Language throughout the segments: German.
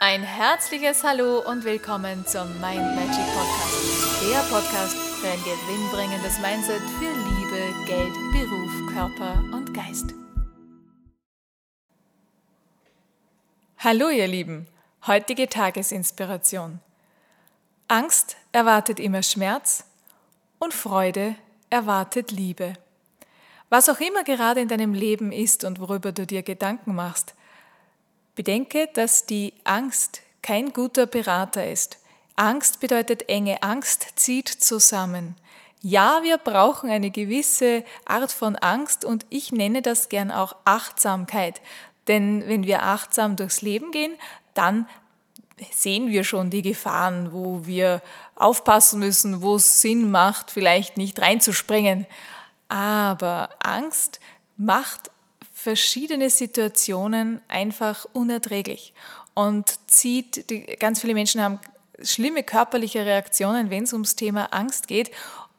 Ein herzliches Hallo und willkommen zum Mind Magic Podcast. Der Podcast für ein gewinnbringendes Mindset für Liebe, Geld, Beruf, Körper und Geist. Hallo ihr Lieben, heutige Tagesinspiration. Angst erwartet immer Schmerz und Freude erwartet Liebe. Was auch immer gerade in deinem Leben ist und worüber du dir Gedanken machst, Bedenke, dass die Angst kein guter Berater ist. Angst bedeutet enge, Angst zieht zusammen. Ja, wir brauchen eine gewisse Art von Angst und ich nenne das gern auch Achtsamkeit. Denn wenn wir achtsam durchs Leben gehen, dann sehen wir schon die Gefahren, wo wir aufpassen müssen, wo es Sinn macht, vielleicht nicht reinzuspringen. Aber Angst macht verschiedene Situationen einfach unerträglich und zieht, die, ganz viele Menschen haben schlimme körperliche Reaktionen, wenn es ums Thema Angst geht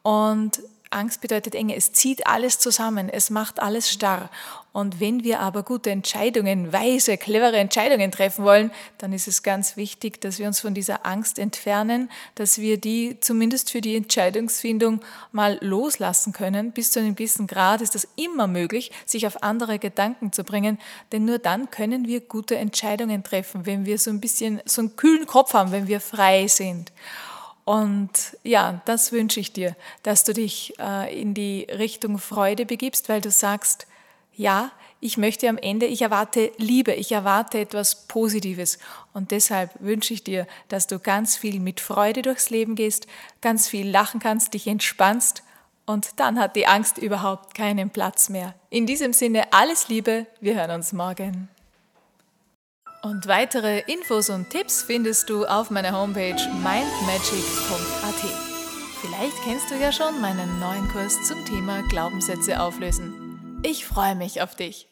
und Angst bedeutet Enge. Es zieht alles zusammen, es macht alles starr. Und wenn wir aber gute Entscheidungen, weise, clevere Entscheidungen treffen wollen, dann ist es ganz wichtig, dass wir uns von dieser Angst entfernen, dass wir die zumindest für die Entscheidungsfindung mal loslassen können. Bis zu einem gewissen Grad ist das immer möglich, sich auf andere Gedanken zu bringen, denn nur dann können wir gute Entscheidungen treffen, wenn wir so ein bisschen so einen kühlen Kopf haben, wenn wir frei sind. Und ja, das wünsche ich dir, dass du dich äh, in die Richtung Freude begibst, weil du sagst, ja, ich möchte am Ende, ich erwarte Liebe, ich erwarte etwas Positives. Und deshalb wünsche ich dir, dass du ganz viel mit Freude durchs Leben gehst, ganz viel lachen kannst, dich entspannst und dann hat die Angst überhaupt keinen Platz mehr. In diesem Sinne alles Liebe, wir hören uns morgen. Und weitere Infos und Tipps findest du auf meiner Homepage mindmagic.at. Vielleicht kennst du ja schon meinen neuen Kurs zum Thema Glaubenssätze auflösen. Ich freue mich auf dich.